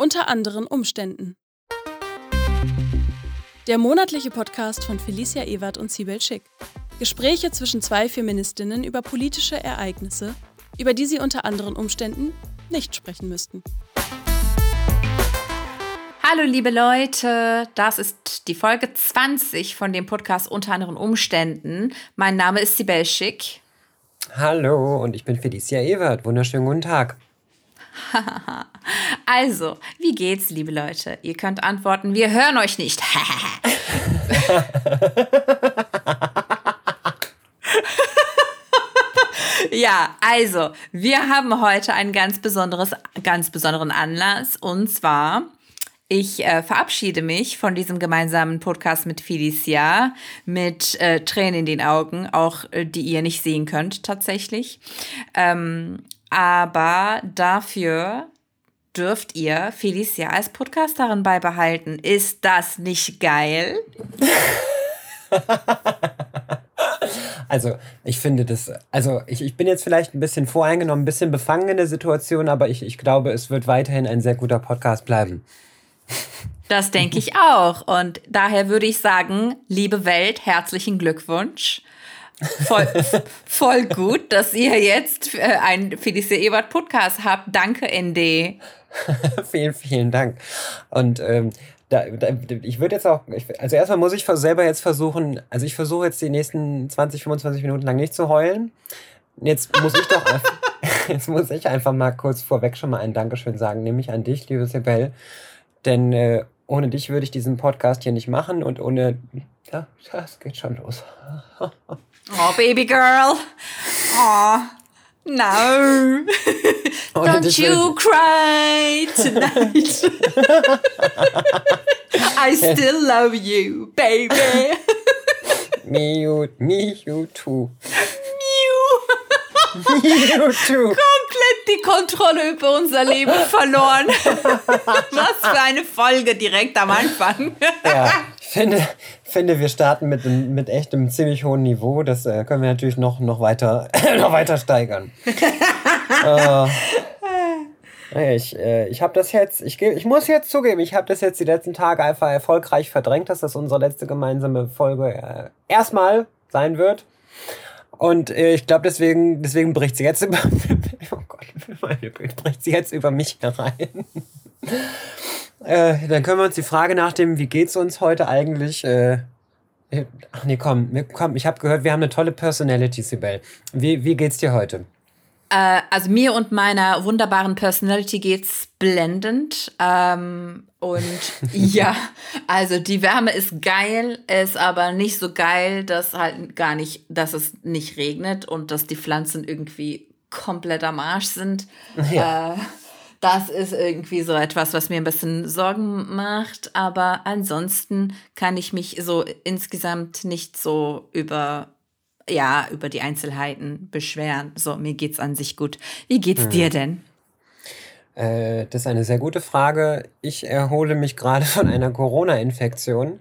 Unter anderen Umständen. Der monatliche Podcast von Felicia Ewert und Sibel Schick. Gespräche zwischen zwei Feministinnen über politische Ereignisse, über die sie unter anderen Umständen nicht sprechen müssten. Hallo liebe Leute, das ist die Folge 20 von dem Podcast Unter anderen Umständen. Mein Name ist Sibel Schick. Hallo und ich bin Felicia Ewert. Wunderschönen guten Tag. also, wie geht's, liebe Leute? Ihr könnt antworten, wir hören euch nicht. ja, also, wir haben heute einen ganz besonderes, ganz besonderen Anlass und zwar ich äh, verabschiede mich von diesem gemeinsamen Podcast mit Felicia mit äh, Tränen in den Augen, auch äh, die ihr nicht sehen könnt tatsächlich. Ähm, aber dafür dürft ihr Felicia als Podcasterin beibehalten. Ist das nicht geil? Also, ich finde das, also ich, ich bin jetzt vielleicht ein bisschen voreingenommen, ein bisschen befangen in der Situation, aber ich, ich glaube, es wird weiterhin ein sehr guter Podcast bleiben. Das denke ich auch. Und daher würde ich sagen, liebe Welt, herzlichen Glückwunsch. Voll, voll gut, dass ihr jetzt einen Felicia Ebert Podcast habt. Danke, ND. vielen, vielen Dank. Und ähm, da, da, ich würde jetzt auch, also erstmal muss ich selber jetzt versuchen, also ich versuche jetzt die nächsten 20, 25 Minuten lang nicht zu heulen. Jetzt muss ich doch, jetzt muss ich einfach mal kurz vorweg schon mal ein Dankeschön sagen, nämlich an dich, liebe Sibel, denn äh, ohne dich würde ich diesen Podcast hier nicht machen und ohne. Ja, das geht schon los. oh, Baby Girl. Oh, no. Don't you cry tonight. I still love you, baby. me, you, me, you too. Komplett die Kontrolle über unser Leben verloren. Was für eine Folge direkt am Anfang. ja, finde, finde, wir starten mit, mit echt einem ziemlich hohen Niveau. Das äh, können wir natürlich noch, noch, weiter, noch weiter steigern. äh, ich, äh, ich habe das jetzt, ich, ich muss jetzt zugeben, ich habe das jetzt die letzten Tage einfach erfolgreich verdrängt, dass das unsere letzte gemeinsame Folge äh, erstmal sein wird. Und äh, ich glaube, deswegen, deswegen bricht sie jetzt über. oh Gott, bricht sie jetzt über mich herein. Äh, dann können wir uns die Frage nach dem, wie geht's uns heute eigentlich? Äh, ach nee, komm, komm ich habe gehört, wir haben eine tolle Personality, Sibel. Wie, wie geht's dir heute? Äh, also mir und meiner wunderbaren Personality geht's blendend. Ähm, und ja, also die Wärme ist geil, ist aber nicht so geil, dass halt gar nicht, dass es nicht regnet und dass die Pflanzen irgendwie komplett am Arsch sind. Ja. Äh, das ist irgendwie so etwas, was mir ein bisschen Sorgen macht. Aber ansonsten kann ich mich so insgesamt nicht so über ja, über die Einzelheiten beschweren. So, mir geht's an sich gut. Wie geht's hm. dir denn? Äh, das ist eine sehr gute Frage. Ich erhole mich gerade von einer Corona-Infektion.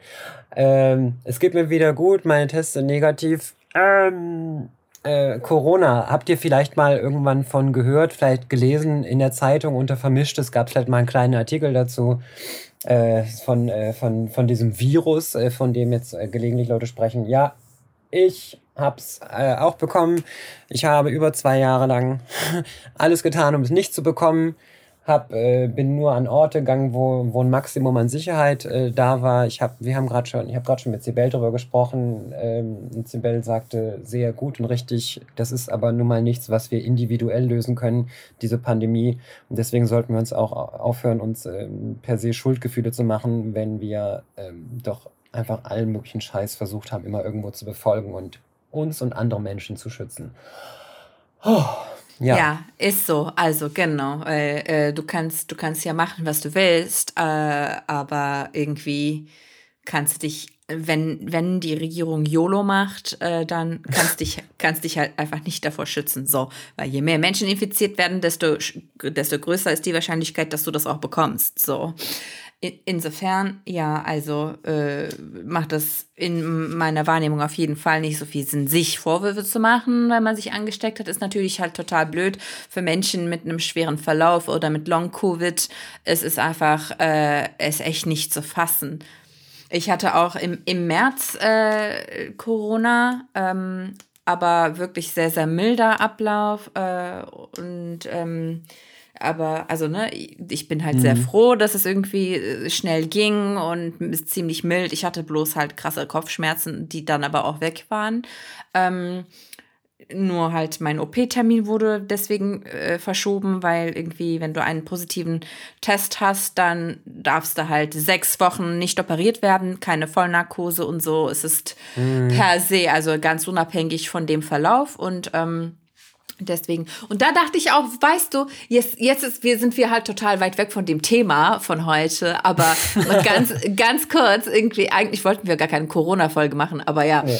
Ähm, es geht mir wieder gut, meine Tests sind negativ. Ähm, äh, Corona, habt ihr vielleicht mal irgendwann von gehört, vielleicht gelesen in der Zeitung unter Vermischtes, gab es vielleicht mal einen kleinen Artikel dazu äh, von, äh, von, von diesem Virus, äh, von dem jetzt äh, gelegentlich Leute sprechen. Ja, ich hab's äh, auch bekommen. Ich habe über zwei Jahre lang alles getan, um es nicht zu bekommen. Hab, äh, bin nur an Orte gegangen, wo, wo ein Maximum an Sicherheit äh, da war. Ich hab, wir haben gerade schon, ich habe gerade schon mit Sibel darüber gesprochen. Ähm, Sibel sagte sehr gut und richtig, das ist aber nun mal nichts, was wir individuell lösen können, diese Pandemie. Und deswegen sollten wir uns auch aufhören, uns ähm, per se Schuldgefühle zu machen, wenn wir ähm, doch einfach allen möglichen Scheiß versucht haben, immer irgendwo zu befolgen und uns und andere Menschen zu schützen. Oh, ja. ja. ist so. Also genau. Äh, äh, du kannst, du kannst ja machen, was du willst, äh, aber irgendwie kannst du dich, wenn, wenn die Regierung YOLO macht, äh, dann kannst dich, kannst dich halt einfach nicht davor schützen. So, weil je mehr Menschen infiziert werden, desto, desto größer ist die Wahrscheinlichkeit, dass du das auch bekommst. So. Insofern, ja, also äh, macht das in meiner Wahrnehmung auf jeden Fall nicht so viel Sinn, sich Vorwürfe zu machen, weil man sich angesteckt hat. Ist natürlich halt total blöd für Menschen mit einem schweren Verlauf oder mit Long-Covid. Es ist einfach, äh, es echt nicht zu fassen. Ich hatte auch im, im März äh, Corona, ähm, aber wirklich sehr, sehr milder Ablauf äh, und ähm, aber also, ne, ich bin halt mhm. sehr froh, dass es irgendwie äh, schnell ging und ist ziemlich mild. Ich hatte bloß halt krasse Kopfschmerzen, die dann aber auch weg waren. Ähm, nur halt mein OP-Termin wurde deswegen äh, verschoben, weil irgendwie, wenn du einen positiven Test hast, dann darfst du halt sechs Wochen nicht operiert werden, keine Vollnarkose und so. Es ist mhm. per se, also ganz unabhängig von dem Verlauf und ähm, Deswegen. Und da dachte ich auch, weißt du, jetzt, jetzt ist, wir sind wir halt total weit weg von dem Thema von heute, aber ganz, ganz kurz, irgendwie, eigentlich wollten wir gar keine Corona-Folge machen, aber ja. ja.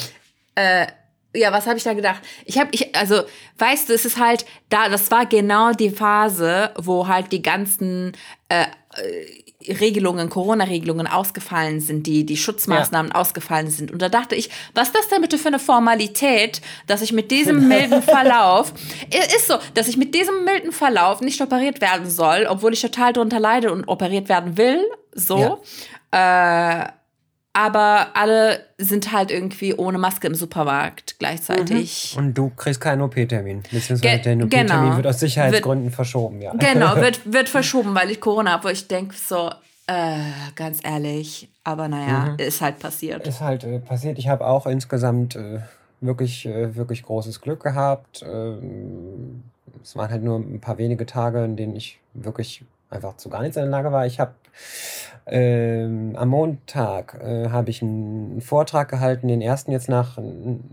Äh, ja, was habe ich da gedacht? Ich habe, ich, also, weißt du, es ist halt da, das war genau die Phase, wo halt die ganzen äh, Regelungen, Corona-Regelungen ausgefallen sind, die, die Schutzmaßnahmen ja. ausgefallen sind. Und da dachte ich, was ist das denn bitte für eine Formalität, dass ich mit diesem milden Verlauf, ist so, dass ich mit diesem milden Verlauf nicht operiert werden soll, obwohl ich total drunter leide und operiert werden will, so. Ja. Äh, aber alle sind halt irgendwie ohne Maske im Supermarkt gleichzeitig. Mhm. Und du kriegst keinen OP-Termin. Beziehungsweise Ge der OP-Termin genau. wird aus Sicherheitsgründen wird, verschoben, ja. Genau, wird, wird verschoben, weil ich Corona habe, wo ich denke so, äh, ganz ehrlich, aber naja, mhm. ist halt passiert. Ist halt äh, passiert. Ich habe auch insgesamt äh, wirklich, äh, wirklich großes Glück gehabt. Ähm, es waren halt nur ein paar wenige Tage, in denen ich wirklich einfach zu gar nichts in der Lage war. Ich habe ähm, am Montag äh, habe ich einen Vortrag gehalten, den ersten jetzt nach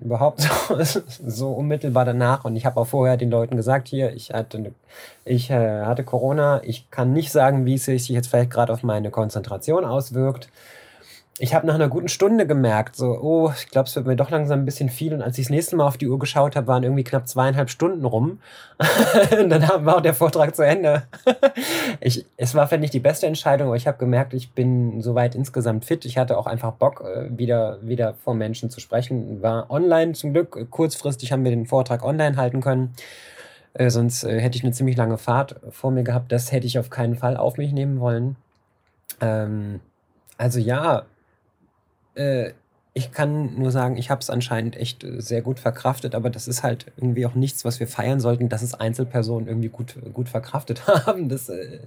überhaupt so, so unmittelbar danach. Und ich habe auch vorher den Leuten gesagt, hier, ich hatte, ich äh, hatte Corona. Ich kann nicht sagen, wie es sich jetzt vielleicht gerade auf meine Konzentration auswirkt ich habe nach einer guten Stunde gemerkt, so, oh, ich glaube, es wird mir doch langsam ein bisschen viel. Und als ich das nächste Mal auf die Uhr geschaut habe, waren irgendwie knapp zweieinhalb Stunden rum. und dann war auch der Vortrag zu Ende. ich, es war, finde ich, die beste Entscheidung, aber ich habe gemerkt, ich bin soweit insgesamt fit. Ich hatte auch einfach Bock, äh, wieder, wieder vor Menschen zu sprechen. War online zum Glück. Kurzfristig haben wir den Vortrag online halten können. Äh, sonst äh, hätte ich eine ziemlich lange Fahrt vor mir gehabt. Das hätte ich auf keinen Fall auf mich nehmen wollen. Ähm, also ja, äh, ich kann nur sagen, ich habe es anscheinend echt äh, sehr gut verkraftet, aber das ist halt irgendwie auch nichts, was wir feiern sollten, dass es Einzelpersonen irgendwie gut, gut verkraftet haben, das, äh,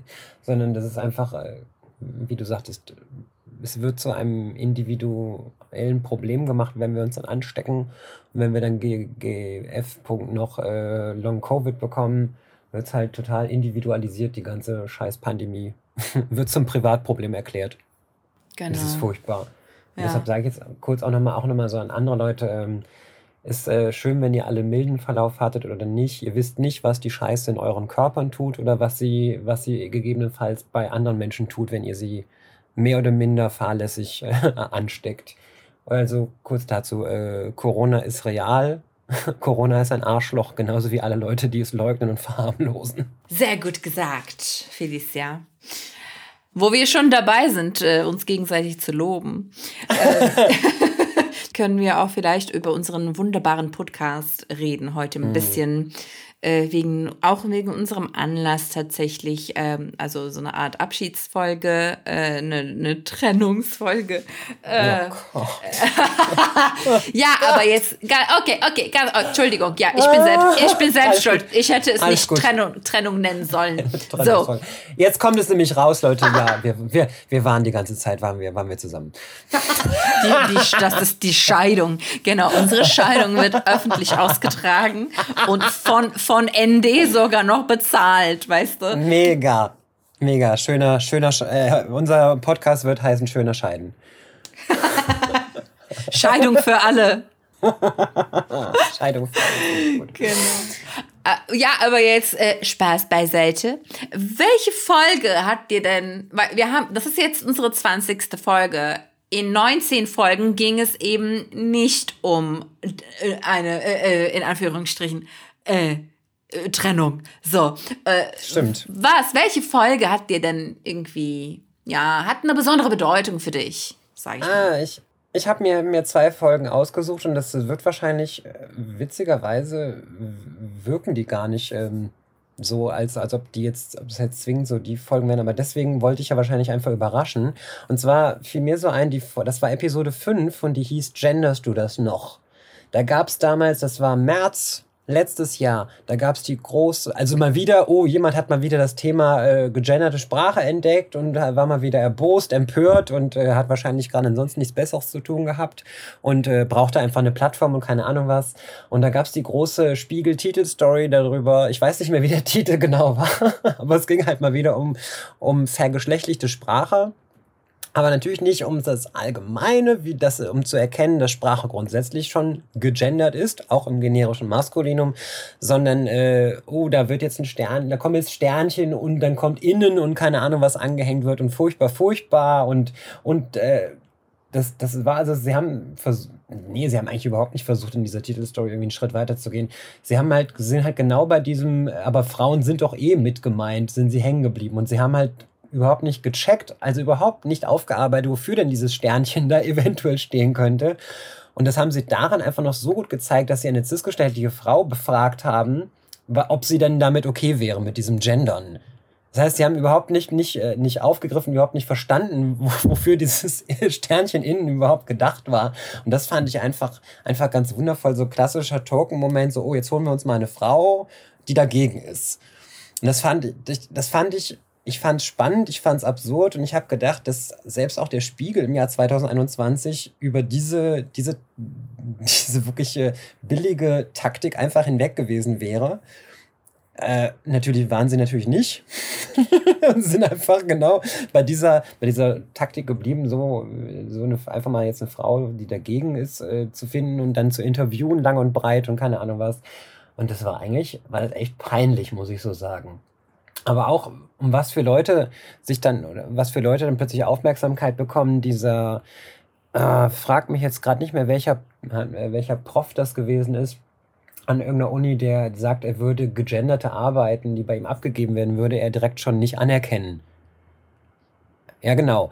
sondern das ist einfach, äh, wie du sagtest, es wird zu einem individuellen Problem gemacht, wenn wir uns dann anstecken und wenn wir dann GF noch äh, Long Covid bekommen, wird es halt total individualisiert, die ganze scheiß Pandemie wird zum Privatproblem erklärt. Genau. Das ist furchtbar. Ja. Deshalb sage ich jetzt kurz auch nochmal auch noch mal so an andere Leute, ähm, ist äh, schön, wenn ihr alle milden Verlauf hattet oder nicht. Ihr wisst nicht, was die Scheiße in euren Körpern tut oder was sie, was sie gegebenenfalls bei anderen Menschen tut, wenn ihr sie mehr oder minder fahrlässig äh, ansteckt. Also kurz dazu, äh, Corona ist real. Corona ist ein Arschloch, genauso wie alle Leute, die es leugnen und verharmlosen. Sehr gut gesagt, Felicia. Wo wir schon dabei sind, äh, uns gegenseitig zu loben, äh, können wir auch vielleicht über unseren wunderbaren Podcast reden heute ein mhm. bisschen äh, wegen, auch wegen unserem Anlass tatsächlich, ähm, also so eine Art Abschiedsfolge, äh, eine, eine Trennungsfolge. Äh, oh ja, aber jetzt, okay, okay, ganz, oh, Entschuldigung, ja, ich bin selbst, ich bin selbst schuld. Ich hätte es Alles nicht Trennung, Trennung nennen sollen. so. Jetzt kommt es nämlich raus, Leute, ja, wir, wir, wir waren die ganze Zeit, waren wir, waren wir zusammen. Die, die, das ist die Scheidung. Genau, unsere Scheidung wird öffentlich ausgetragen und von, von ND sogar noch bezahlt, weißt du? Mega. Mega. Schöner, schöner, äh, unser Podcast wird heißen Schöner Scheiden. Scheidung für alle. Scheidung für alle. Genau. Äh, ja, aber jetzt äh, Spaß beiseite. Welche Folge hat dir denn, weil wir haben, das ist jetzt unsere 20. Folge. In 19 Folgen ging es eben nicht um äh, eine, äh, äh, in Anführungsstrichen, äh, äh, Trennung. So. Äh, Stimmt. Was? Welche Folge hat dir denn irgendwie ja, hat eine besondere Bedeutung für dich, sag ich. Ah, ich, ich habe mir, mir zwei Folgen ausgesucht und das wird wahrscheinlich, äh, witzigerweise, wirken die gar nicht ähm, so, als, als ob die jetzt, ob es jetzt zwingend so die Folgen wären, aber deswegen wollte ich ja wahrscheinlich einfach überraschen. Und zwar fiel mir so ein, die, das war Episode 5 und die hieß Genders du das noch? Da gab es damals, das war März letztes Jahr, da gab es die große, also mal wieder, oh, jemand hat mal wieder das Thema äh, gegenderte Sprache entdeckt und war mal wieder erbost, empört und äh, hat wahrscheinlich gerade ansonsten nichts Besseres zu tun gehabt und äh, brauchte einfach eine Plattform und keine Ahnung was. Und da gab es die große Spiegel-Titel-Story darüber, ich weiß nicht mehr, wie der Titel genau war, aber es ging halt mal wieder um, um vergeschlechtlichte Sprache. Aber natürlich nicht um das Allgemeine, wie das, um zu erkennen, dass Sprache grundsätzlich schon gegendert ist, auch im generischen Maskulinum, sondern, äh, oh, da wird jetzt ein Stern, da kommen jetzt Sternchen und dann kommt innen und keine Ahnung, was angehängt wird und furchtbar, furchtbar und, und, äh, das, das war also, sie haben nee, sie haben eigentlich überhaupt nicht versucht, in dieser Titelstory irgendwie einen Schritt weiter zu gehen. Sie haben halt, sind halt genau bei diesem, aber Frauen sind doch eh mit gemeint, sind sie hängen geblieben und sie haben halt überhaupt nicht gecheckt, also überhaupt nicht aufgearbeitet, wofür denn dieses Sternchen da eventuell stehen könnte. Und das haben sie daran einfach noch so gut gezeigt, dass sie eine cisgestellte Frau befragt haben, ob sie denn damit okay wäre mit diesem Gendern. Das heißt, sie haben überhaupt nicht, nicht, äh, nicht aufgegriffen, überhaupt nicht verstanden, wofür dieses Sternchen innen überhaupt gedacht war. Und das fand ich einfach, einfach ganz wundervoll, so klassischer Token-Moment, so, oh, jetzt holen wir uns mal eine Frau, die dagegen ist. Und das fand ich, das fand ich ich fand es spannend, ich fand es absurd und ich habe gedacht, dass selbst auch der Spiegel im Jahr 2021 über diese, diese, diese wirklich billige Taktik einfach hinweg gewesen wäre. Äh, natürlich waren sie natürlich nicht. sind einfach genau bei dieser, bei dieser Taktik geblieben, so, so eine, einfach mal jetzt eine Frau, die dagegen ist, äh, zu finden und dann zu interviewen, lang und breit und keine Ahnung was. Und das war eigentlich, war das echt peinlich, muss ich so sagen aber auch um was für Leute sich dann oder was für Leute dann plötzlich Aufmerksamkeit bekommen, dieser äh, frag mich jetzt gerade nicht mehr, welcher, äh, welcher Prof das gewesen ist an irgendeiner Uni, der sagt, er würde gegenderte Arbeiten, die bei ihm abgegeben werden, würde er direkt schon nicht anerkennen. Ja, genau.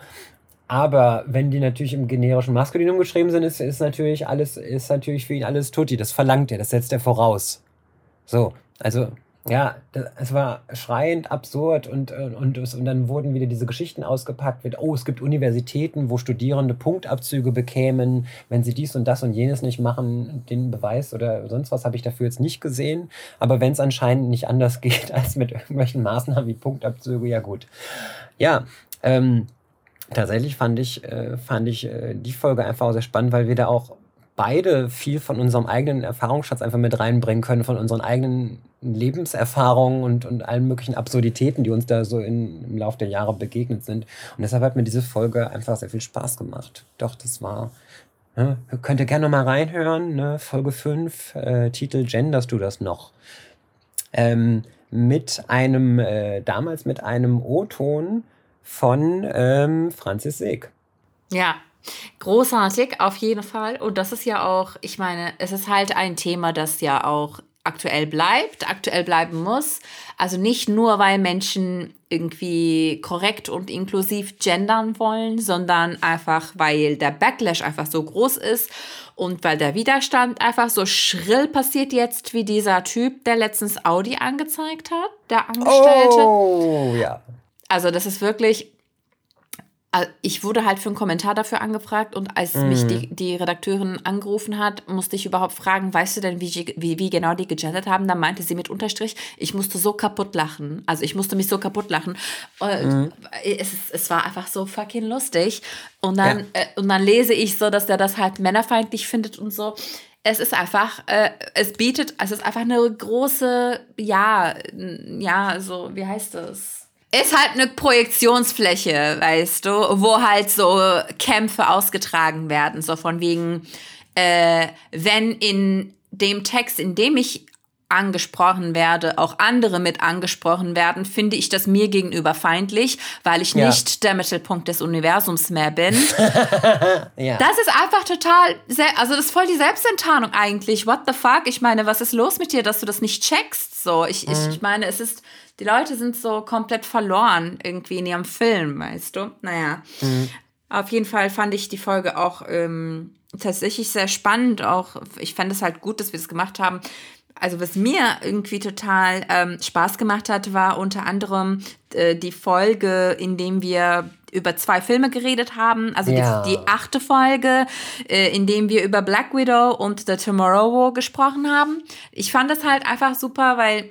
Aber wenn die natürlich im generischen Maskulinum geschrieben sind, ist, ist natürlich alles, ist natürlich für ihn alles tutti. Das verlangt er, das setzt er voraus. So, also ja, es war schreiend absurd und, und, und, und dann wurden wieder diese Geschichten ausgepackt mit, oh, es gibt Universitäten, wo Studierende Punktabzüge bekämen, wenn sie dies und das und jenes nicht machen. Den Beweis oder sonst was habe ich dafür jetzt nicht gesehen. Aber wenn es anscheinend nicht anders geht als mit irgendwelchen Maßnahmen wie Punktabzüge, ja gut. Ja, ähm, tatsächlich fand ich, äh, fand ich äh, die Folge einfach sehr spannend, weil wir da auch beide viel von unserem eigenen Erfahrungsschatz einfach mit reinbringen können, von unseren eigenen Lebenserfahrungen und, und allen möglichen Absurditäten, die uns da so in, im Laufe der Jahre begegnet sind. Und deshalb hat mir diese Folge einfach sehr viel Spaß gemacht. Doch, das war. Ne, könnt ihr gerne noch mal reinhören, ne? Folge 5, äh, Titel Genderst du das noch? Ähm, mit einem, äh, damals mit einem O-Ton von ähm, Franzis Seeg. Ja, Großartig, auf jeden Fall. Und das ist ja auch, ich meine, es ist halt ein Thema, das ja auch aktuell bleibt, aktuell bleiben muss. Also nicht nur, weil Menschen irgendwie korrekt und inklusiv gendern wollen, sondern einfach, weil der Backlash einfach so groß ist und weil der Widerstand einfach so schrill passiert jetzt, wie dieser Typ, der letztens Audi angezeigt hat, der Angestellte. Oh, ja. Also das ist wirklich ich wurde halt für einen Kommentar dafür angefragt und als mhm. mich die, die Redakteurin angerufen hat, musste ich überhaupt fragen, weißt du denn, wie, wie, wie genau die gegendert haben? Dann meinte sie mit Unterstrich, ich musste so kaputt lachen. Also ich musste mich so kaputt lachen. Mhm. Es, es war einfach so fucking lustig. Und dann, ja. äh, und dann lese ich so, dass der das halt männerfeindlich findet und so es ist einfach, äh, es bietet, es ist einfach eine große, ja, ja, so, wie heißt das? Ist halt eine Projektionsfläche, weißt du, wo halt so Kämpfe ausgetragen werden, so von wegen, äh, wenn in dem Text, in dem ich angesprochen werde, auch andere mit angesprochen werden, finde ich das mir gegenüber feindlich, weil ich ja. nicht der Mittelpunkt des Universums mehr bin. ja. Das ist einfach total, also das ist voll die Selbstenttarnung eigentlich. What the fuck? Ich meine, was ist los mit dir, dass du das nicht checkst? So, ich, mhm. ich, ich meine, es ist, die Leute sind so komplett verloren irgendwie in ihrem Film, weißt du? Naja. Mhm. Auf jeden Fall fand ich die Folge auch ähm, tatsächlich sehr spannend. Auch ich fand es halt gut, dass wir das gemacht haben also was mir irgendwie total ähm, Spaß gemacht hat, war unter anderem äh, die Folge, in dem wir über zwei Filme geredet haben. Also ja. die, die, achte Folge, äh, in dem wir über Black Widow und The Tomorrow War gesprochen haben. Ich fand das halt einfach super, weil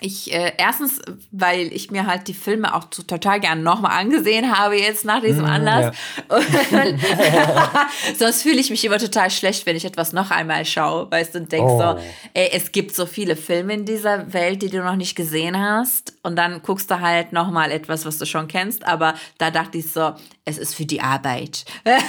ich äh, erstens, weil ich mir halt die Filme auch total gern nochmal angesehen habe jetzt nach diesem mm, Anlass. Ja. Sonst fühle ich mich immer total schlecht, wenn ich etwas noch einmal schaue, weißt du, und denkst oh. so, ey, es gibt so viele Filme in dieser Welt, die du noch nicht gesehen hast. Und dann guckst du halt nochmal etwas, was du schon kennst. Aber da dachte ich so, es ist für die Arbeit. okay,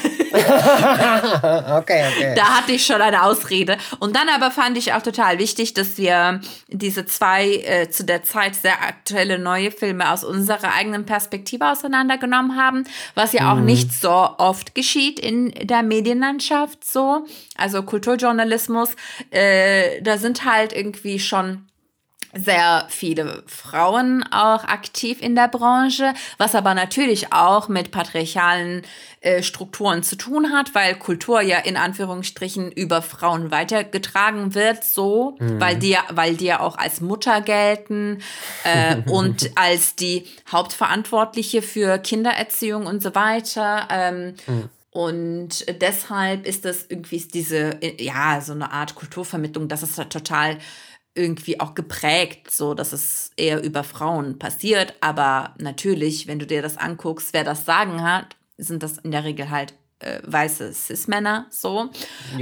okay. Da hatte ich schon eine Ausrede. Und dann aber fand ich auch total wichtig, dass wir diese zwei äh, zu der Zeit sehr aktuelle neue Filme aus unserer eigenen Perspektive auseinandergenommen haben, was ja auch mhm. nicht so oft geschieht in der Medienlandschaft so. Also Kulturjournalismus, äh, da sind halt irgendwie schon sehr viele Frauen auch aktiv in der Branche, was aber natürlich auch mit patriarchalen äh, Strukturen zu tun hat, weil Kultur ja in Anführungsstrichen über Frauen weitergetragen wird, so, mhm. weil die weil die ja auch als Mutter gelten äh, und als die Hauptverantwortliche für Kindererziehung und so weiter. Ähm, mhm. Und deshalb ist das irgendwie diese, ja, so eine Art Kulturvermittlung, das ist total irgendwie auch geprägt, so dass es eher über Frauen passiert. Aber natürlich, wenn du dir das anguckst, wer das Sagen hat, sind das in der Regel halt äh, weiße Cis-Männer so.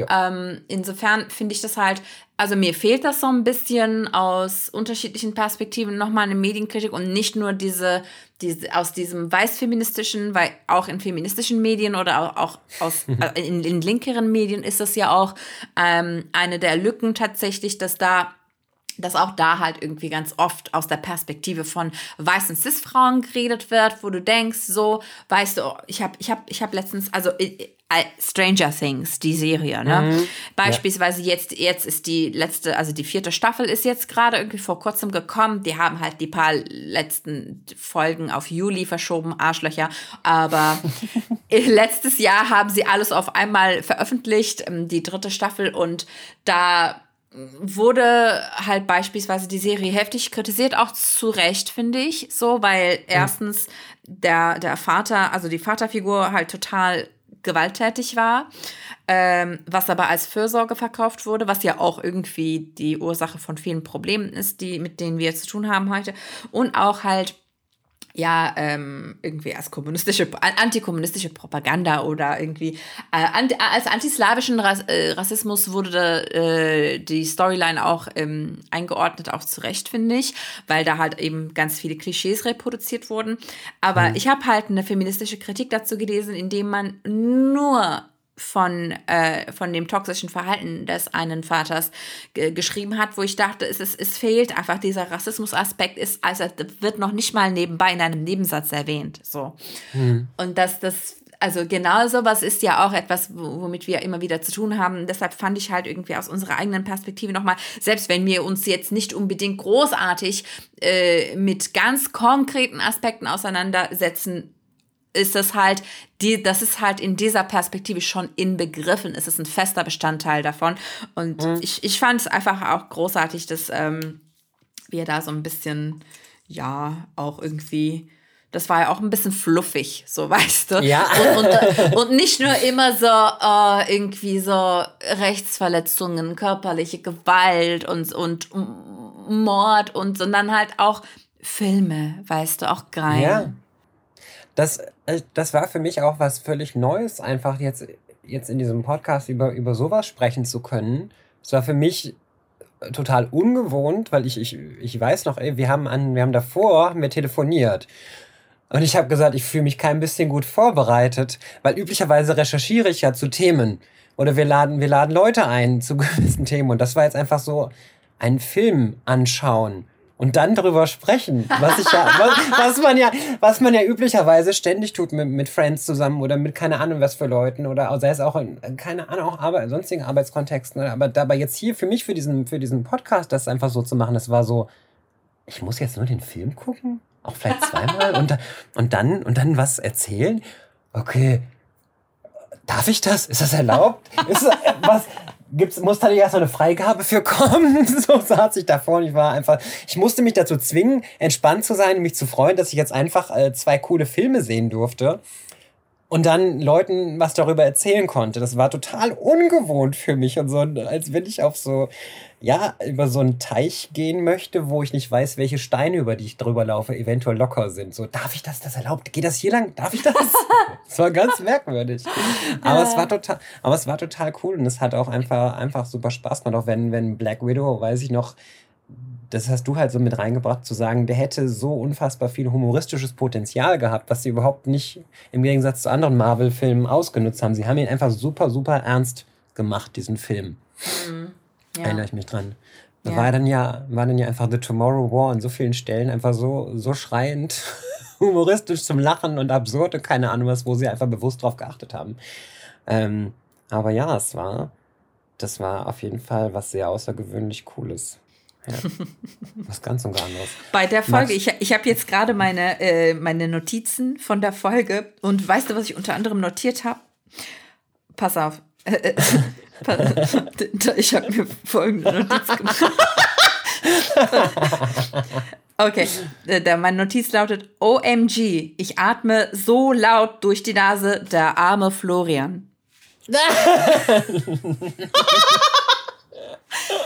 Ähm, insofern finde ich das halt, also mir fehlt das so ein bisschen aus unterschiedlichen Perspektiven nochmal eine Medienkritik und nicht nur diese, diese aus diesem weißfeministischen, weil auch in feministischen Medien oder auch, auch aus, äh, in, in linkeren Medien ist das ja auch ähm, eine der Lücken tatsächlich, dass da dass auch da halt irgendwie ganz oft aus der Perspektive von weißen Cis-Frauen geredet wird, wo du denkst, so, weißt du, ich habe ich hab, ich hab letztens, also äh, äh, Stranger Things, die Serie, ne? Mhm. Beispielsweise ja. jetzt, jetzt ist die letzte, also die vierte Staffel ist jetzt gerade irgendwie vor kurzem gekommen. Die haben halt die paar letzten Folgen auf Juli verschoben, Arschlöcher. Aber letztes Jahr haben sie alles auf einmal veröffentlicht, ähm, die dritte Staffel, und da wurde halt beispielsweise die Serie heftig kritisiert, auch zu Recht, finde ich, so, weil erstens der, der Vater, also die Vaterfigur halt total gewalttätig war, ähm, was aber als Fürsorge verkauft wurde, was ja auch irgendwie die Ursache von vielen Problemen ist, die, mit denen wir zu tun haben heute. Und auch halt ja ähm, irgendwie als kommunistische, antikommunistische Propaganda oder irgendwie äh, anti, als antislawischen Ras, äh, Rassismus wurde äh, die Storyline auch ähm, eingeordnet, auch zu Recht, finde ich, weil da halt eben ganz viele Klischees reproduziert wurden. Aber mhm. ich habe halt eine feministische Kritik dazu gelesen, indem man nur von, äh, von dem toxischen Verhalten des einen Vaters geschrieben hat, wo ich dachte, es, es, es fehlt einfach dieser Rassismusaspekt, ist, also wird noch nicht mal nebenbei in einem Nebensatz erwähnt. So. Mhm. Und das, das, also genau sowas ist ja auch etwas, womit wir immer wieder zu tun haben. Deshalb fand ich halt irgendwie aus unserer eigenen Perspektive nochmal, selbst wenn wir uns jetzt nicht unbedingt großartig äh, mit ganz konkreten Aspekten auseinandersetzen ist das halt, die, das ist halt in dieser Perspektive schon inbegriffen, es ist ein fester Bestandteil davon. Und mhm. ich, ich fand es einfach auch großartig, dass ähm, wir da so ein bisschen, ja, auch irgendwie das war ja auch ein bisschen fluffig, so weißt du. Ja. Und, und, und nicht nur immer so äh, irgendwie so Rechtsverletzungen, körperliche Gewalt und, und Mord und sondern halt auch Filme, weißt du, auch geil. Ja das, das war für mich auch was völlig Neues, einfach jetzt, jetzt in diesem Podcast über, über sowas sprechen zu können. Es war für mich total ungewohnt, weil ich, ich, ich weiß noch, ey, wir haben, an, wir haben davor haben telefoniert. Und ich habe gesagt, ich fühle mich kein bisschen gut vorbereitet, weil üblicherweise recherchiere ich ja zu Themen. Oder wir laden, wir laden Leute ein zu gewissen Themen. Und das war jetzt einfach so, einen Film anschauen und dann darüber sprechen, was ich ja, was, was, man ja, was man ja üblicherweise ständig tut mit, mit Friends zusammen oder mit keine Ahnung was für Leuten oder sei es auch in, keine Ahnung, auch Arbeit, sonstigen Arbeitskontexten. Aber dabei jetzt hier für mich, für diesen, für diesen Podcast, das einfach so zu machen, das war so, ich muss jetzt nur den Film gucken? Auch vielleicht zweimal und, und dann, und dann was erzählen? Okay. Darf ich das? Ist das erlaubt? Ist was, gibt's, muss nicht erst mal eine Freigabe für kommen? so saß ich davor und ich war einfach, ich musste mich dazu zwingen, entspannt zu sein, mich zu freuen, dass ich jetzt einfach äh, zwei coole Filme sehen durfte und dann Leuten was darüber erzählen konnte. Das war total ungewohnt für mich und so, als wenn ich auf so, ja, über so einen Teich gehen möchte, wo ich nicht weiß, welche Steine, über die ich drüber laufe, eventuell locker sind. So, darf ich das? Das erlaubt? Geht das hier lang? Darf ich das? das war ganz merkwürdig. Aber es war total, aber es war total cool und es hat auch einfach, einfach super Spaß gemacht. Auch wenn, wenn Black Widow, weiß ich noch, das hast du halt so mit reingebracht, zu sagen, der hätte so unfassbar viel humoristisches Potenzial gehabt, was sie überhaupt nicht im Gegensatz zu anderen Marvel-Filmen ausgenutzt haben. Sie haben ihn einfach super, super ernst gemacht, diesen Film. Mhm. Ja. Erinnere ich mich dran. Da ja. war dann ja, war dann ja einfach The Tomorrow War an so vielen Stellen einfach so, so schreiend, humoristisch zum Lachen und absurd und keine Ahnung was, wo sie einfach bewusst drauf geachtet haben. Ähm, aber ja, es war, das war auf jeden Fall was sehr außergewöhnlich Cooles. Ja. Was ganz und gar anderes. Bei der Folge, Max, ich, ich habe jetzt gerade meine, äh, meine Notizen von der Folge und weißt du, was ich unter anderem notiert habe? Pass auf. ich habe mir folgende Notiz gemacht. Okay, meine Notiz lautet OMG, ich atme so laut durch die Nase, der arme Florian.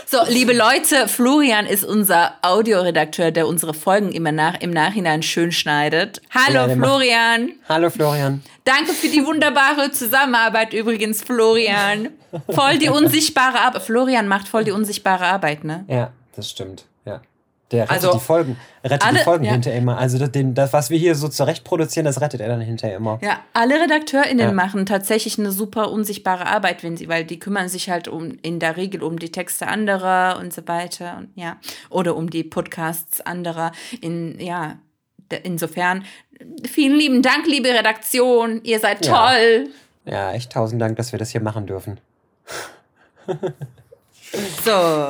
So, liebe Leute, Florian ist unser Audioredakteur, der unsere Folgen immer nach, im Nachhinein schön schneidet. Hallo ja, Florian. Macht. Hallo Florian. Danke für die wunderbare Zusammenarbeit übrigens, Florian. Voll die unsichtbare Arbeit. Florian macht voll die unsichtbare Arbeit, ne? Ja, das stimmt. Der rettet also, die Folgen, rettet alle, die Folgen ja. hinterher immer. Also das, was wir hier so zurecht produzieren, das rettet er dann hinterher immer. Ja, alle RedakteurInnen ja. machen tatsächlich eine super unsichtbare Arbeit, wenn sie, weil die kümmern sich halt um in der Regel um die Texte anderer und so weiter und ja. Oder um die Podcasts anderer. In, ja, insofern, vielen lieben Dank, liebe Redaktion. Ihr seid ja. toll. Ja, echt tausend Dank, dass wir das hier machen dürfen. so.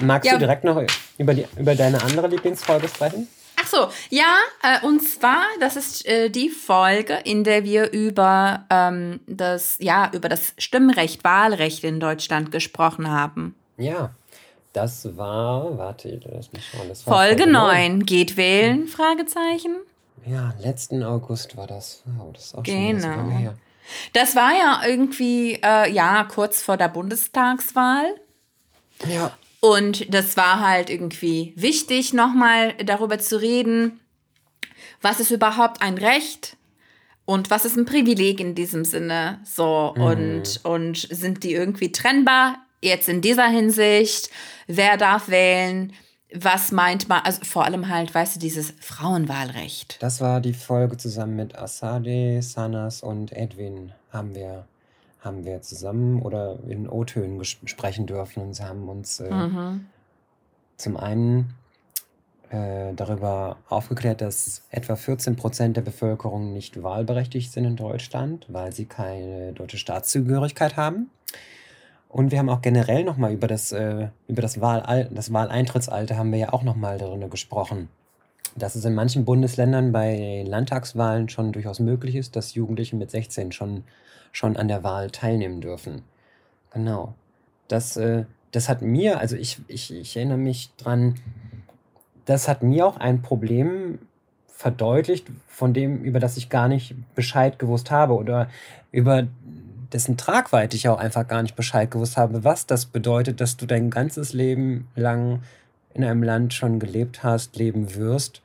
Magst ja. du direkt noch über, die, über deine andere Lieblingsfolge sprechen? Ach so, ja, äh, und zwar, das ist äh, die Folge, in der wir über ähm, das, ja, über das Stimmrecht, Wahlrecht in Deutschland gesprochen haben. Ja, das war, warte, lass mich schauen. Das war Folge, Folge 9, geht wählen, Fragezeichen. Ja, letzten August war das. Oh, das ist auch genau. schon her. Das war ja irgendwie, äh, ja, kurz vor der Bundestagswahl. Ja. Und das war halt irgendwie wichtig, nochmal darüber zu reden, was ist überhaupt ein Recht und was ist ein Privileg in diesem Sinne. So, mhm. und, und sind die irgendwie trennbar? Jetzt in dieser Hinsicht, wer darf wählen? Was meint man, also vor allem halt, weißt du, dieses Frauenwahlrecht. Das war die Folge zusammen mit Asade, Sanas und Edwin haben wir haben wir zusammen oder in O-Tönen sprechen dürfen und sie haben uns äh, mhm. zum einen äh, darüber aufgeklärt, dass etwa 14 Prozent der Bevölkerung nicht wahlberechtigt sind in Deutschland, weil sie keine deutsche Staatszugehörigkeit haben. Und wir haben auch generell nochmal über das, äh, über das, Wahl das Wahleintrittsalter haben wir ja auch nochmal darüber gesprochen. Dass es in manchen Bundesländern bei Landtagswahlen schon durchaus möglich ist, dass Jugendliche mit 16 schon schon an der Wahl teilnehmen dürfen. Genau. Das, äh, das hat mir, also ich, ich, ich erinnere mich dran, das hat mir auch ein Problem verdeutlicht, von dem, über das ich gar nicht Bescheid gewusst habe oder über dessen Tragweite ich auch einfach gar nicht Bescheid gewusst habe, was das bedeutet, dass du dein ganzes Leben lang in einem Land schon gelebt hast, leben wirst,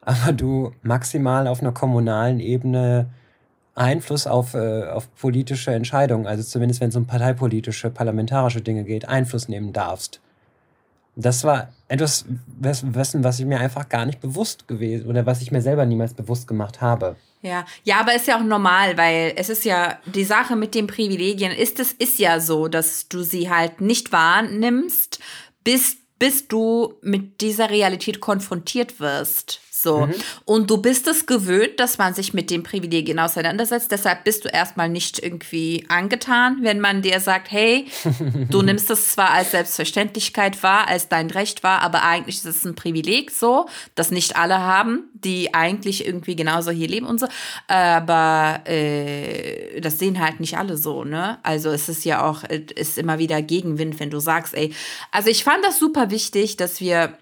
aber du maximal auf einer kommunalen Ebene Einfluss auf, äh, auf politische Entscheidungen, also zumindest wenn es um parteipolitische, parlamentarische Dinge geht, Einfluss nehmen darfst. Das war etwas, wessen, was ich mir einfach gar nicht bewusst gewesen oder was ich mir selber niemals bewusst gemacht habe. Ja, ja, aber ist ja auch normal, weil es ist ja die Sache mit den Privilegien ist es ist ja so, dass du sie halt nicht wahrnimmst, bis bis du mit dieser Realität konfrontiert wirst. So. Mhm. Und du bist es gewöhnt, dass man sich mit den Privilegien auseinandersetzt. Deshalb bist du erstmal nicht irgendwie angetan, wenn man dir sagt, hey, du nimmst es zwar als Selbstverständlichkeit wahr, als dein Recht wahr, aber eigentlich ist es ein Privileg so, das nicht alle haben, die eigentlich irgendwie genauso hier leben und so. Aber äh, das sehen halt nicht alle so, ne? Also es ist ja auch, ist immer wieder Gegenwind, wenn du sagst, ey, also ich fand das super wichtig, dass wir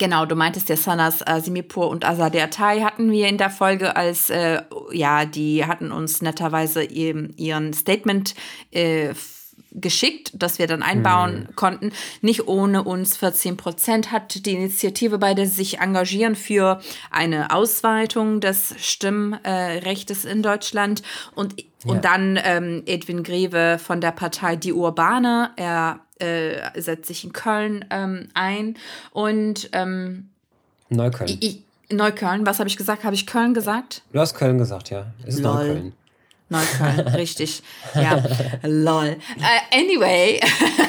Genau, du meintest ja Sanas äh, Simipur und Azadeh Atai hatten wir in der Folge als, äh, ja, die hatten uns netterweise ihren Statement äh, geschickt, das wir dann einbauen mhm. konnten. Nicht ohne uns 14 Prozent hat die Initiative, bei der sie sich engagieren für eine Ausweitung des Stimmrechtes in Deutschland. Und, ja. und dann ähm, Edwin Greve von der Partei Die Urbane. Er äh, setzt sich in Köln ähm, ein. Und ähm, Neukölln. Ich, Neukölln, was habe ich gesagt? Habe ich Köln gesagt? Du hast Köln gesagt, ja. Es ist Lol. Neukölln. Neukölln, richtig. Ja, lol. Uh, anyway.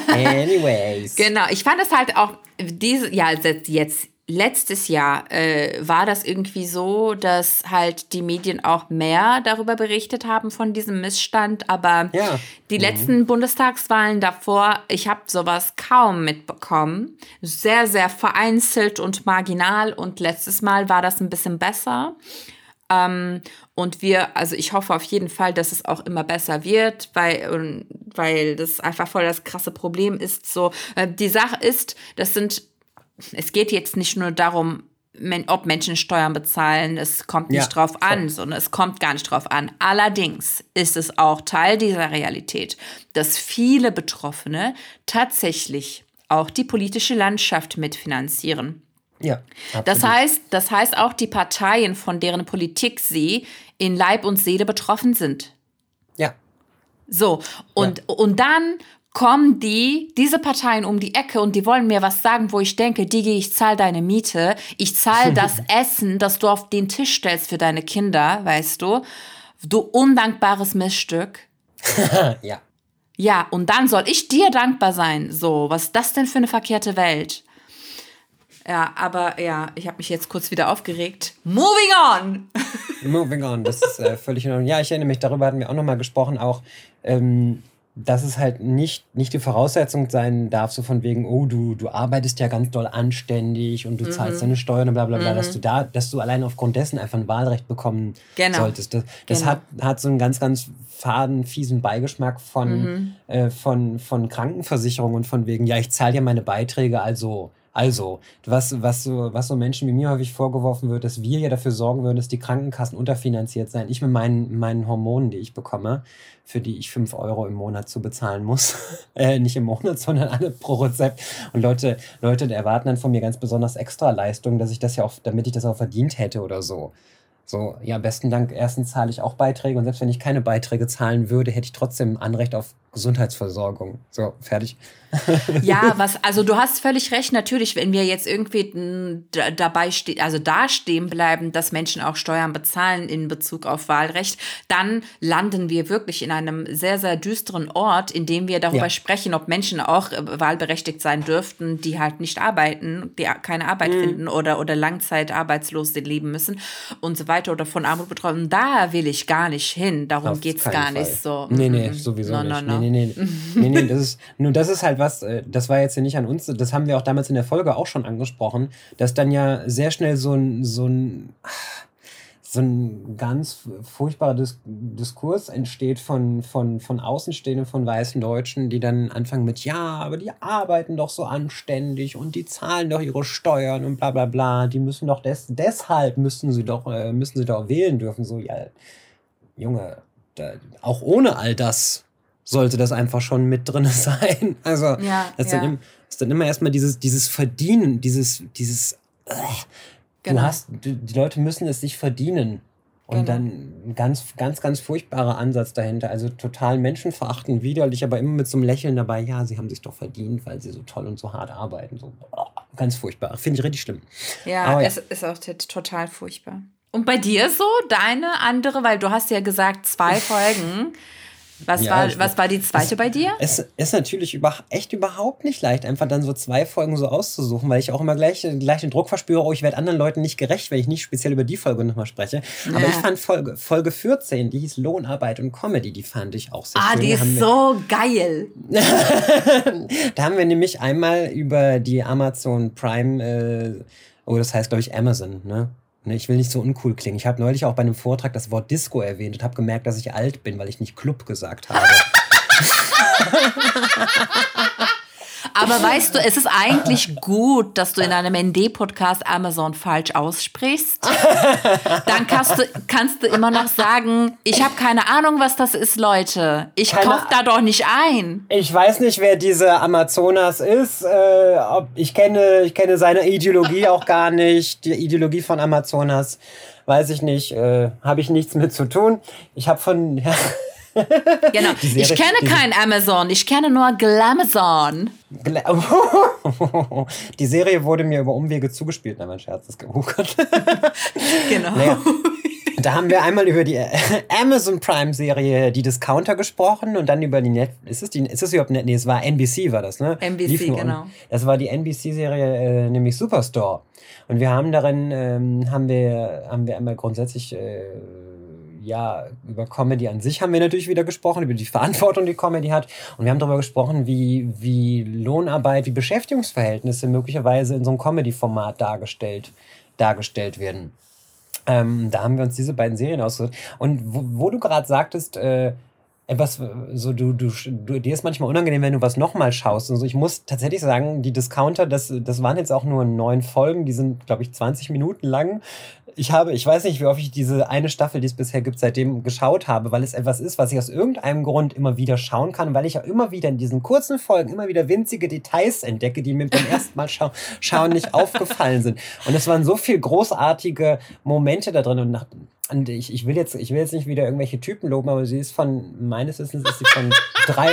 Anyways. genau, ich fand es halt auch, diese, ja, jetzt letztes Jahr äh, war das irgendwie so, dass halt die Medien auch mehr darüber berichtet haben von diesem Missstand. Aber ja. die mhm. letzten Bundestagswahlen davor, ich habe sowas kaum mitbekommen. Sehr, sehr vereinzelt und marginal. Und letztes Mal war das ein bisschen besser. Ähm, und wir, also ich hoffe auf jeden Fall, dass es auch immer besser wird, weil, weil das einfach voll das krasse Problem ist. So, äh, die Sache ist, das sind es geht jetzt nicht nur darum, ob Menschen Steuern bezahlen, es kommt nicht ja, drauf an, sondern es kommt gar nicht drauf an. Allerdings ist es auch Teil dieser Realität, dass viele Betroffene tatsächlich auch die politische Landschaft mitfinanzieren. Ja. Absolut. Das heißt, das heißt auch die Parteien, von deren Politik sie in Leib und Seele betroffen sind. Ja. So, und, ja. und dann kommen die, diese Parteien um die Ecke und die wollen mir was sagen, wo ich denke, Digi, ich zahle deine Miete, ich zahle das Essen, das du auf den Tisch stellst für deine Kinder, weißt du, du undankbares Missstück. ja. Ja, und dann soll ich dir dankbar sein. So, was ist das denn für eine verkehrte Welt? Ja, aber ja, ich habe mich jetzt kurz wieder aufgeregt. Moving on! Moving on, das ist äh, völlig in Ordnung. Ja, ich erinnere mich, darüber hatten wir auch nochmal gesprochen, auch ähm, dass es halt nicht, nicht die Voraussetzung sein darf, so von wegen, oh, du, du arbeitest ja ganz doll anständig und du mhm. zahlst deine Steuern und bla bla bla, mhm. dass du da, dass du allein aufgrund dessen einfach ein Wahlrecht bekommen genau. solltest. Das, das genau. hat, hat so einen ganz, ganz faden, fiesen Beigeschmack von, mhm. äh, von, von Krankenversicherung und von wegen, ja, ich zahle ja meine Beiträge, also also, was, was, so, was so Menschen wie mir häufig vorgeworfen wird, dass wir ja dafür sorgen würden, dass die Krankenkassen unterfinanziert sein. Ich mit meinen, meinen Hormonen, die ich bekomme, für die ich fünf Euro im Monat zu bezahlen muss. äh, nicht im Monat, sondern alle pro Rezept. Und Leute, Leute erwarten dann von mir ganz besonders extra Leistungen, dass ich das ja auch, damit ich das auch verdient hätte oder so. So, ja, besten Dank. Erstens zahle ich auch Beiträge und selbst wenn ich keine Beiträge zahlen würde, hätte ich trotzdem Anrecht auf Gesundheitsversorgung. So, fertig. ja, was, also du hast völlig recht. Natürlich, wenn wir jetzt irgendwie dabei stehen, also da stehen bleiben, dass Menschen auch Steuern bezahlen in Bezug auf Wahlrecht, dann landen wir wirklich in einem sehr, sehr düsteren Ort, in dem wir darüber ja. sprechen, ob Menschen auch äh, wahlberechtigt sein dürften, die halt nicht arbeiten, die keine Arbeit mhm. finden oder, oder langzeitarbeitslos leben müssen und so weiter oder von Armut betroffen. Da will ich gar nicht hin. Darum geht es gar Fall. nicht so. Nee, nee, mhm. sowieso no, nicht. No, no nee, nee, nee. nee, nee, das ist, nur das ist halt was, äh, das war jetzt ja nicht an uns, das haben wir auch damals in der Folge auch schon angesprochen, dass dann ja sehr schnell so ein, so ein, so ein ganz furchtbarer Dis Diskurs entsteht von, von, von Außenstehenden, von weißen Deutschen, die dann anfangen mit, ja, aber die arbeiten doch so anständig und die zahlen doch ihre Steuern und bla bla bla, die müssen doch des deshalb müssen sie doch, äh, müssen sie doch wählen dürfen. So, ja, Junge, da, auch ohne all das sollte das einfach schon mit drin sein. Also ja, das, ist ja. dann, ist dann immer erstmal dieses, dieses Verdienen, dieses, dieses äh, genau. du hast, du, die Leute müssen es sich verdienen. Und genau. dann ein ganz, ganz, ganz furchtbarer Ansatz dahinter. Also total menschenverachtend, widerlich, aber immer mit so einem Lächeln dabei. Ja, sie haben sich doch verdient, weil sie so toll und so hart arbeiten. So, oh, ganz furchtbar. Finde ich richtig schlimm. Ja, aber es ja. ist auch total furchtbar. Und bei dir so, deine andere, weil du hast ja gesagt, zwei Folgen. Was, ja, war, was war die zweite es, bei dir? Es ist natürlich über, echt überhaupt nicht leicht, einfach dann so zwei Folgen so auszusuchen, weil ich auch immer gleich, gleich den Druck verspüre, oh, ich werde anderen Leuten nicht gerecht, wenn ich nicht speziell über die Folge nochmal spreche. Ja. Aber ich fand Folge, Folge 14, die hieß Lohnarbeit und Comedy, die fand ich auch sehr ah, schön. Ah, die ist so geil. da haben wir nämlich einmal über die Amazon Prime, äh, oh, das heißt, glaube ich, Amazon, ne? Ne, ich will nicht so uncool klingen. Ich habe neulich auch bei einem Vortrag das Wort Disco erwähnt und habe gemerkt, dass ich alt bin, weil ich nicht Club gesagt habe. Aber weißt du, es ist eigentlich gut, dass du in einem ND-Podcast Amazon falsch aussprichst. Dann kannst du, kannst du immer noch sagen, ich habe keine Ahnung, was das ist, Leute. Ich kaufe da doch nicht ein. Ich weiß nicht, wer diese Amazonas ist. Äh, ob, ich, kenne, ich kenne seine Ideologie auch gar nicht. Die Ideologie von Amazonas weiß ich nicht. Äh, habe ich nichts mit zu tun. Ich habe von... Ja, Genau. Serie, ich kenne kein Amazon, ich kenne nur Glamazon. Gla die Serie wurde mir über Umwege zugespielt. Nein, mein Scherz ist gewuchert. genau. Naja. Da haben wir einmal über die Amazon Prime Serie Die Discounter gesprochen und dann über die Net. Ist es die? Ist es überhaupt Net? Nee, es war NBC, war das, ne? NBC, genau. Das war die NBC-Serie, äh, nämlich Superstore. Und wir haben darin, ähm, haben wir, haben wir einmal grundsätzlich äh, ja, über Comedy an sich haben wir natürlich wieder gesprochen, über die Verantwortung, die Comedy hat. Und wir haben darüber gesprochen, wie, wie Lohnarbeit, wie Beschäftigungsverhältnisse möglicherweise in so einem Comedy-Format dargestellt, dargestellt werden. Ähm, da haben wir uns diese beiden Serien ausgesucht. Und wo, wo du gerade sagtest, äh, etwas, so du, du, du, dir ist manchmal unangenehm, wenn du was nochmal schaust. Und so, ich muss tatsächlich sagen, die Discounter, das, das waren jetzt auch nur neun Folgen, die sind, glaube ich, 20 Minuten lang ich habe, ich weiß nicht, wie oft ich diese eine Staffel, die es bisher gibt, seitdem geschaut habe, weil es etwas ist, was ich aus irgendeinem Grund immer wieder schauen kann, weil ich ja immer wieder in diesen kurzen Folgen immer wieder winzige Details entdecke, die mir beim ersten Mal schau schauen nicht aufgefallen sind. Und es waren so viele großartige Momente da drin und nach, und ich, ich will jetzt, ich will jetzt nicht wieder irgendwelche Typen loben, aber sie ist von, meines Wissens ist sie von drei,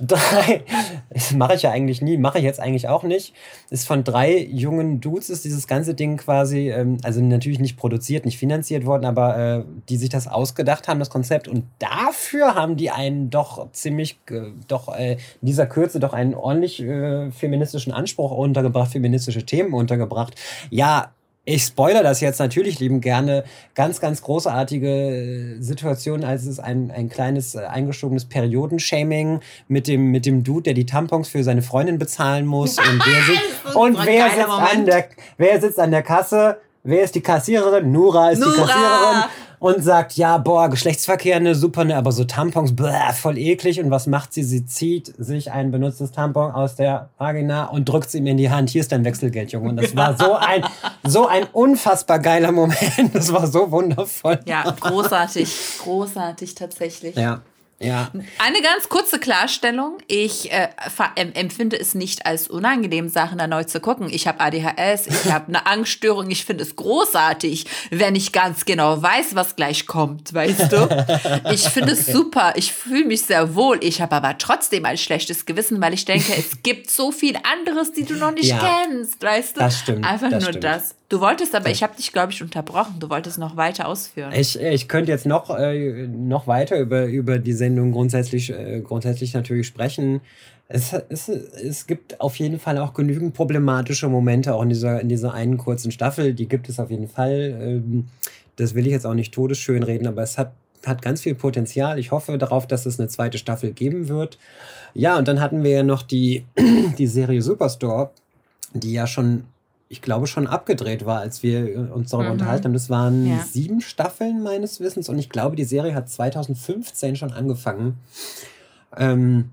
drei, das mache ich ja eigentlich nie, mache ich jetzt eigentlich auch nicht, ist von drei jungen Dudes ist dieses ganze Ding quasi, ähm, also natürlich nicht produziert, nicht finanziert worden, aber äh, die sich das ausgedacht haben, das Konzept. Und dafür haben die einen doch ziemlich, äh, doch äh, in dieser Kürze doch einen ordentlich äh, feministischen Anspruch untergebracht, feministische Themen untergebracht. Ja, ich spoiler das jetzt natürlich lieben gerne. Ganz, ganz großartige äh, Situation, als es ein, ein kleines äh, eingeschobenes Periodenshaming mit dem, mit dem Dude, der die Tampons für seine Freundin bezahlen muss. Und wer sitzt, und wer sitzt, an der, wer sitzt an der Kasse? Wer ist die Kassiererin? Nura ist Nura! die Kassiererin und sagt, ja, boah, Geschlechtsverkehr, ne, super, ne, aber so Tampons, bläh, voll eklig. Und was macht sie? Sie zieht sich ein benutztes Tampon aus der Vagina und drückt es ihm in die Hand. Hier ist dein Weggeld, Junge. Und das war so ein, so ein unfassbar geiler Moment. Das war so wundervoll. Ja, großartig, großartig tatsächlich. Ja. Ja. Eine ganz kurze Klarstellung. Ich äh, empfinde es nicht als unangenehm, Sachen erneut zu gucken. Ich habe ADHS, ich habe eine Angststörung. Ich finde es großartig, wenn ich ganz genau weiß, was gleich kommt, weißt du? Ich finde es super. Ich fühle mich sehr wohl. Ich habe aber trotzdem ein schlechtes Gewissen, weil ich denke, es gibt so viel anderes, die du noch nicht ja, kennst, weißt du? Das stimmt. Einfach das nur stimmt. das. Du wolltest aber, ich habe dich, glaube ich, unterbrochen. Du wolltest noch weiter ausführen. Ich, ich könnte jetzt noch, äh, noch weiter über, über die Sendung grundsätzlich, äh, grundsätzlich natürlich sprechen. Es, es, es gibt auf jeden Fall auch genügend problematische Momente, auch in dieser, in dieser einen kurzen Staffel. Die gibt es auf jeden Fall. Ähm, das will ich jetzt auch nicht todesschön reden, aber es hat, hat ganz viel Potenzial. Ich hoffe darauf, dass es eine zweite Staffel geben wird. Ja, und dann hatten wir ja noch die, die Serie Superstore, die ja schon ich glaube, schon abgedreht war, als wir uns darüber mhm. unterhalten haben. Das waren ja. sieben Staffeln meines Wissens und ich glaube, die Serie hat 2015 schon angefangen. Ähm,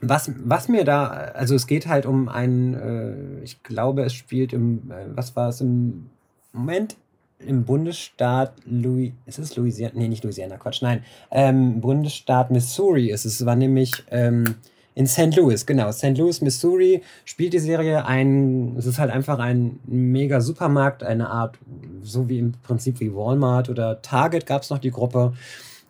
was, was mir da, also es geht halt um einen, äh, ich glaube, es spielt im, äh, was war es im Moment? Im Bundesstaat Louis, ist es Louisiana? Nee, nicht Louisiana, Quatsch, nein. Ähm, Bundesstaat Missouri ist es. Es war nämlich ähm, in St. Louis, genau. St. Louis, Missouri spielt die Serie ein, es ist halt einfach ein mega Supermarkt, eine Art, so wie im Prinzip wie Walmart oder Target gab es noch die Gruppe.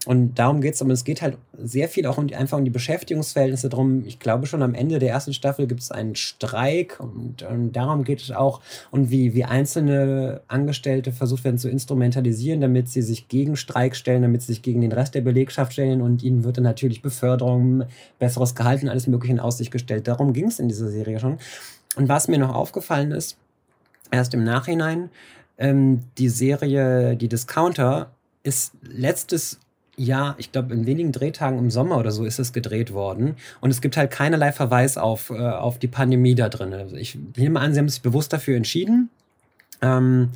Und darum geht es. Und es geht halt sehr viel auch um die, einfach um die Beschäftigungsverhältnisse drum. Ich glaube, schon am Ende der ersten Staffel gibt es einen Streik und, und, darum geht es auch. Und wie, wie einzelne Angestellte versucht werden zu instrumentalisieren, damit sie sich gegen Streik stellen, damit sie sich gegen den Rest der Belegschaft stellen. Und ihnen wird dann natürlich Beförderung, besseres Gehalt und alles Mögliche in Aussicht gestellt. Darum ging es in dieser Serie schon. Und was mir noch aufgefallen ist, erst im Nachhinein, ähm, die Serie Die Discounter ist letztes Jahr, ich glaube, in wenigen Drehtagen im Sommer oder so ist es gedreht worden. Und es gibt halt keinerlei Verweis auf, äh, auf die Pandemie da drin. Also ich nehme an, sie haben sich bewusst dafür entschieden. Ähm,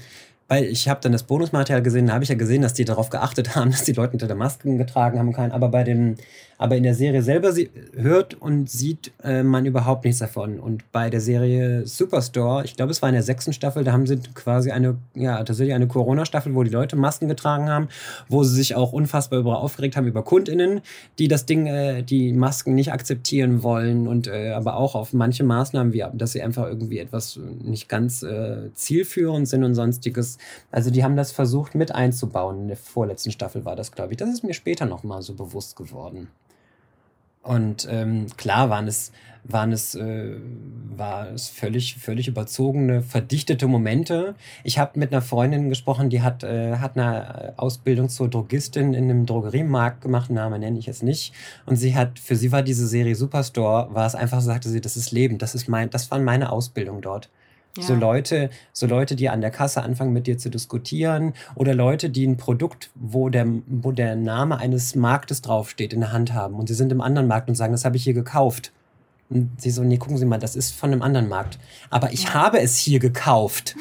weil ich habe dann das Bonusmaterial gesehen, da habe ich ja gesehen, dass die darauf geachtet haben, dass die Leute unter der Masken getragen haben können. Aber bei den aber in der Serie selber sie, hört und sieht äh, man überhaupt nichts davon. Und bei der Serie Superstore, ich glaube, es war in der sechsten Staffel, da haben sie quasi eine, ja, tatsächlich eine Corona-Staffel, wo die Leute Masken getragen haben, wo sie sich auch unfassbar über aufgeregt haben über KundInnen, die das Ding, äh, die Masken nicht akzeptieren wollen und äh, aber auch auf manche Maßnahmen, wie dass sie einfach irgendwie etwas nicht ganz äh, zielführend sind und sonstiges. Also die haben das versucht mit einzubauen. In der vorletzten Staffel war das, glaube ich. Das ist mir später nochmal so bewusst geworden. Und ähm, klar waren es, waren es, äh, war es völlig, völlig überzogene, verdichtete Momente. Ich habe mit einer Freundin gesprochen, die hat, äh, hat eine Ausbildung zur Drogistin in einem Drogeriemarkt gemacht, Name nenne ich es nicht. Und sie hat, für sie war diese Serie Superstore, war es einfach, sagte sie, das ist Leben, das ist mein, das war meine Ausbildung dort. So Leute, so Leute, die an der Kasse anfangen, mit dir zu diskutieren oder Leute, die ein Produkt, wo der, wo der Name eines Marktes draufsteht, in der Hand haben und sie sind im anderen Markt und sagen, das habe ich hier gekauft. Und sie so, nee, gucken Sie mal, das ist von einem anderen Markt. Aber ich ja. habe es hier gekauft.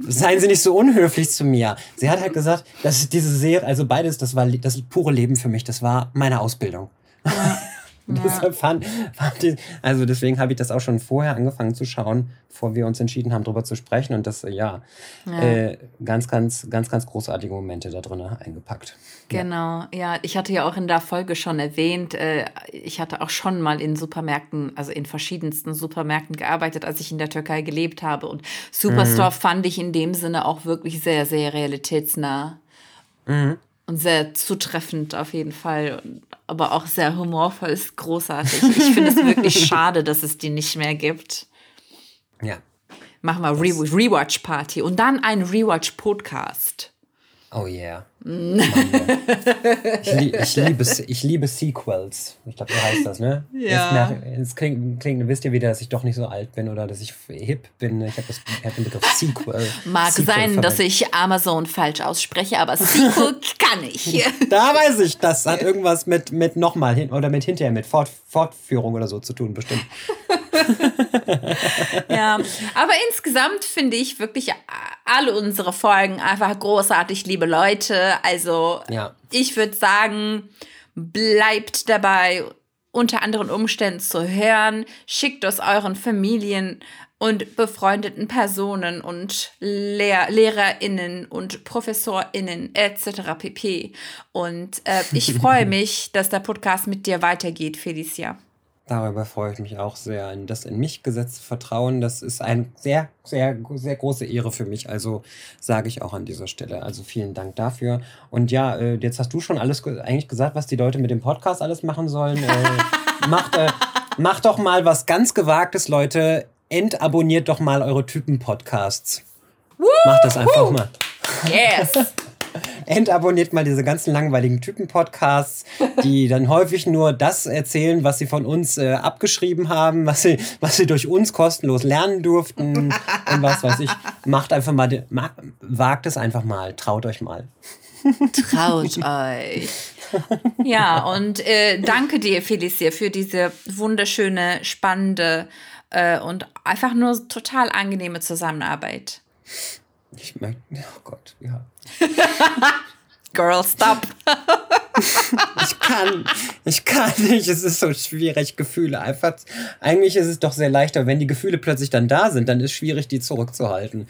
Seien Sie nicht so unhöflich zu mir. Sie hat halt gesagt, dass diese Serie, also beides, das war das pure Leben für mich. Das war meine Ausbildung. Ja. Ja. Deshalb fand, fand ich, also deswegen habe ich das auch schon vorher angefangen zu schauen, bevor wir uns entschieden haben, darüber zu sprechen. Und das, ja, ja. Äh, ganz, ganz, ganz, ganz großartige Momente da drin eingepackt. Genau, ja. ja. Ich hatte ja auch in der Folge schon erwähnt, äh, ich hatte auch schon mal in Supermärkten, also in verschiedensten Supermärkten gearbeitet, als ich in der Türkei gelebt habe. Und Superstore mhm. fand ich in dem Sinne auch wirklich sehr, sehr realitätsnah. Mhm und sehr zutreffend auf jeden Fall, aber auch sehr humorvoll, ist großartig. Ich finde es wirklich schade, dass es die nicht mehr gibt. Ja. Machen wir Re Rewatch Party und dann ein Rewatch Podcast. Oh yeah. ich, li ich, liebe, ich liebe Sequels. Ich glaube, so heißt das, ne? Ja. Es klingt, klingt, wisst ihr wieder, dass ich doch nicht so alt bin oder dass ich hip bin. Ich habe hab den Begriff Sequel. Mag Sequel sein, verwendet. dass ich Amazon falsch ausspreche, aber Sequel kann ich. da weiß ich, das hat irgendwas mit, mit nochmal hin oder mit hinterher, mit Fort, Fortführung oder so zu tun, bestimmt. ja, aber insgesamt finde ich wirklich alle unsere Folgen einfach großartig, liebe Leute. Also ja. ich würde sagen, bleibt dabei, unter anderen Umständen zu hören. Schickt es euren Familien und befreundeten Personen und Lehr LehrerInnen und ProfessorInnen etc. pp. Und äh, ich freue mich, dass der Podcast mit dir weitergeht, Felicia. Darüber freue ich mich auch sehr. Das in mich gesetzte Vertrauen, das ist eine sehr, sehr, sehr große Ehre für mich. Also sage ich auch an dieser Stelle. Also vielen Dank dafür. Und ja, äh, jetzt hast du schon alles eigentlich gesagt, was die Leute mit dem Podcast alles machen sollen. Äh, macht, äh, macht doch mal was ganz Gewagtes, Leute. Entabonniert doch mal eure Typen-Podcasts. Macht das einfach mal. Yes! entabonniert mal diese ganzen langweiligen Typen-Podcasts, die dann häufig nur das erzählen, was sie von uns äh, abgeschrieben haben, was sie, was sie durch uns kostenlos lernen durften und was weiß ich. Macht einfach mal, wagt es einfach mal, traut euch mal. Traut euch. Ja, und äh, danke dir, Felicia, für diese wunderschöne, spannende äh, und einfach nur total angenehme Zusammenarbeit. Ich merke, oh Gott, ja. Girl, stop. ich kann, ich kann nicht. Es ist so schwierig, Gefühle einfach. Eigentlich ist es doch sehr leichter, wenn die Gefühle plötzlich dann da sind, dann ist es schwierig, die zurückzuhalten.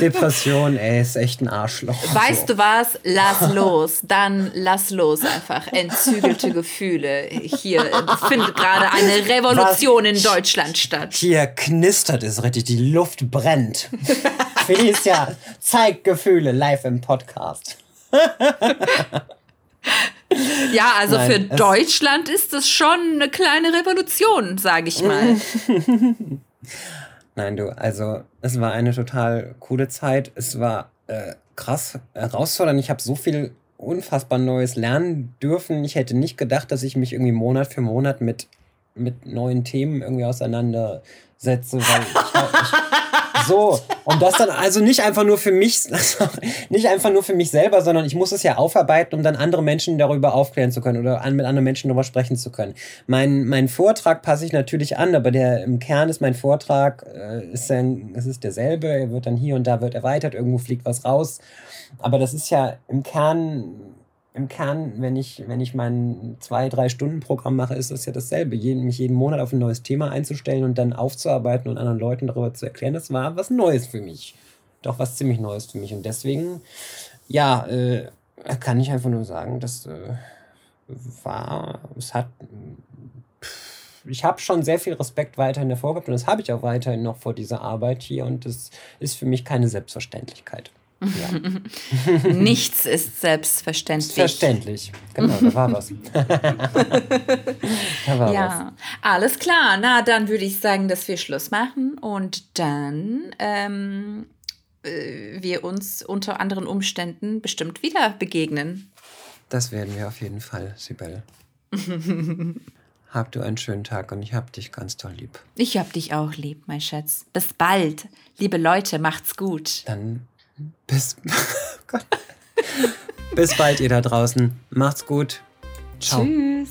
Depression, ey, ist echt ein Arschloch. Weißt so. du was? Lass los. Dann lass los einfach. Entzügelte Gefühle. Hier findet gerade eine Revolution was? in Deutschland statt. Hier knistert es richtig, die Luft brennt. Felicia, zeig Gefühle live im Podcast. ja, also Nein, für Deutschland ist das schon eine kleine Revolution, sage ich mal. Nein, du, also es war eine total coole Zeit. Es war äh, krass herausfordernd. Ich habe so viel unfassbar Neues lernen dürfen. Ich hätte nicht gedacht, dass ich mich irgendwie Monat für Monat mit, mit neuen Themen irgendwie auseinandersetze, weil ich, ich so, und das dann also nicht einfach nur für mich, nicht einfach nur für mich selber, sondern ich muss es ja aufarbeiten, um dann andere Menschen darüber aufklären zu können oder mit anderen Menschen darüber sprechen zu können. Mein, mein Vortrag passe ich natürlich an, aber der im Kern ist mein Vortrag, äh, ist dann, es ist derselbe, er wird dann hier und da wird erweitert, irgendwo fliegt was raus. Aber das ist ja im Kern im Kern, wenn ich, wenn ich mein zwei, drei Stunden Programm mache, ist das ja dasselbe. Jeden, mich jeden Monat auf ein neues Thema einzustellen und dann aufzuarbeiten und anderen Leuten darüber zu erklären, das war was Neues für mich. Doch was ziemlich Neues für mich. Und deswegen, ja, äh, kann ich einfach nur sagen, das äh, war, es hat, ich habe schon sehr viel Respekt weiterhin davor gehabt und das habe ich auch weiterhin noch vor dieser Arbeit hier und das ist für mich keine Selbstverständlichkeit. Ja. Nichts ist selbstverständlich. Verständlich. Genau, da war was. da war ja, was. alles klar. Na, dann würde ich sagen, dass wir Schluss machen und dann ähm, äh, wir uns unter anderen Umständen bestimmt wieder begegnen. Das werden wir auf jeden Fall, Sibel. hab du einen schönen Tag und ich hab dich ganz toll lieb. Ich hab dich auch lieb, mein Schatz. Bis bald. Liebe Leute, macht's gut. Dann bis, Bis bald, ihr da draußen. Macht's gut. Ciao. Tschüss.